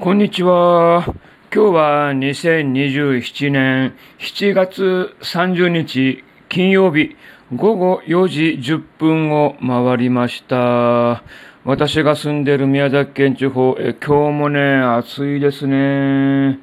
こんにちは。今日は2027年7月30日金曜日午後4時10分を回りました。私が住んでいる宮崎県地方、え今日もね、暑いですね。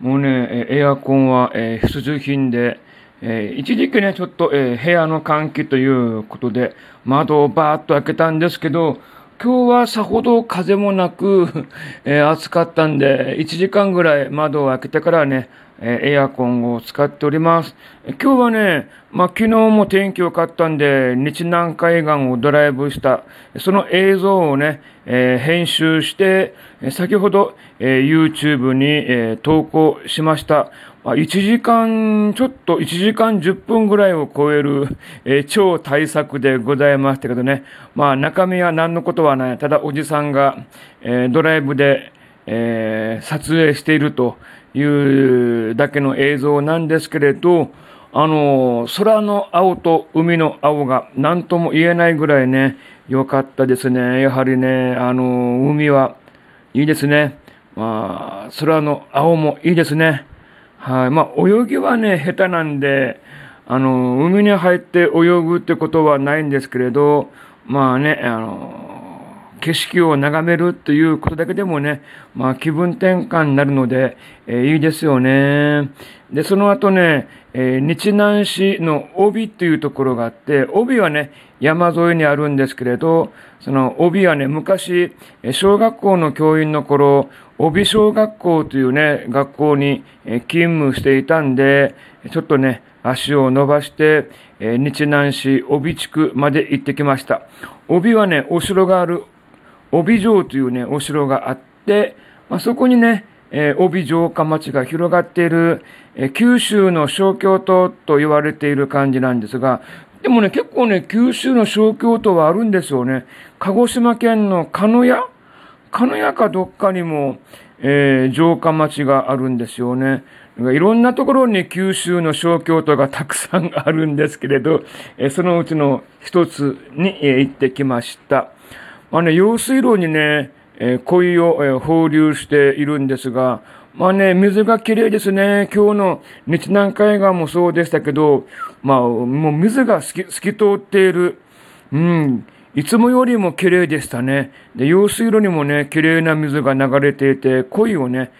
もうね、エアコンは、必需品で、え、一時期ね、ちょっと、え、部屋の換気ということで、窓をバーッと開けたんですけど、今日はさほど風もなく、えー、暑かったんで、1時間ぐらい窓を開けてからね、えエアコンを使っております。今日はね、まあ、昨日も天気良かったんで、日南海岸をドライブした、その映像をね、えー、編集して、先ほど、えー、YouTube に、えー、投稿しました。まあ、1時間、ちょっと1時間10分ぐらいを超える、え超大作でございましたけどね。まあ中身は何のことはない。ただおじさんが、えドライブで、え撮影しているというだけの映像なんですけれど、あの、空の青と海の青が何とも言えないぐらいね、良かったですね。やはりね、あの、海はいいですね。まあ、空の青もいいですね。はい。まあ、泳ぎはね、下手なんで、あの、海に入って泳ぐってことはないんですけれど、まあね、あの、景色を眺めるということだけでもね、まあ気分転換になるので、えー、いいですよね。で、その後ね、えー、日南市の帯っていうところがあって、帯はね、山沿いにあるんですけれど、その帯はね、昔、小学校の教員の頃、帯小学校というね、学校に勤務していたんで、ちょっとね、足を伸ばして、え日南市帯地区まで行ってきました。帯はね、お城がある帯城というね、お城があって、まあ、そこにね、えー、帯城下町が広がっている、えー、九州の小京都と言われている感じなんですが、でもね、結構ね、九州の小京都はあるんですよね。鹿児島県の鹿屋？鹿屋かどっかにも、えー、城下町があるんですよね。いろんなところに九州の小京都がたくさんあるんですけれど、えそのうちの一つに、え行ってきました。まあね、用水路にね、えー、鯉を、えー、放流しているんですが、まあね、水が綺麗ですね。今日の日南海岸もそうでしたけど、まあ、もう水が透き透き通っている。うん。いつもよりも綺麗でしたね。で、用水路にもね、綺麗な水が流れていて、鯉をね、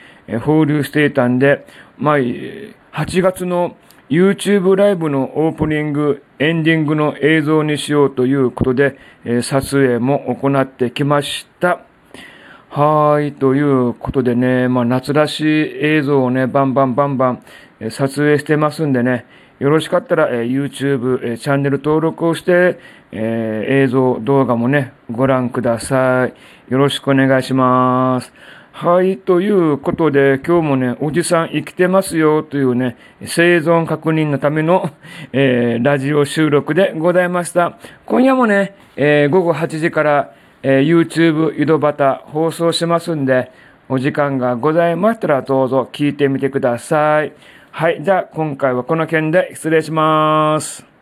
放流していたんで、まあ、8月の YouTube ライブのオープニング、エンディングの映像にしようということで、えー、撮影も行ってきました。はい、ということでね、まあ夏らしい映像をね、バンバンバンバン、え、撮影してますんでね、よろしかったら、えー、YouTube、えー、チャンネル登録をして、えー、映像、動画もね、ご覧ください。よろしくお願いします。はい、ということで、今日もね、おじさん生きてますよというね、生存確認のための、えー、ラジオ収録でございました。今夜もね、えー、午後8時から、えー、YouTube 井戸端放送しますんで、お時間がございましたらどうぞ聞いてみてください。はい、じゃあ今回はこの件で失礼します。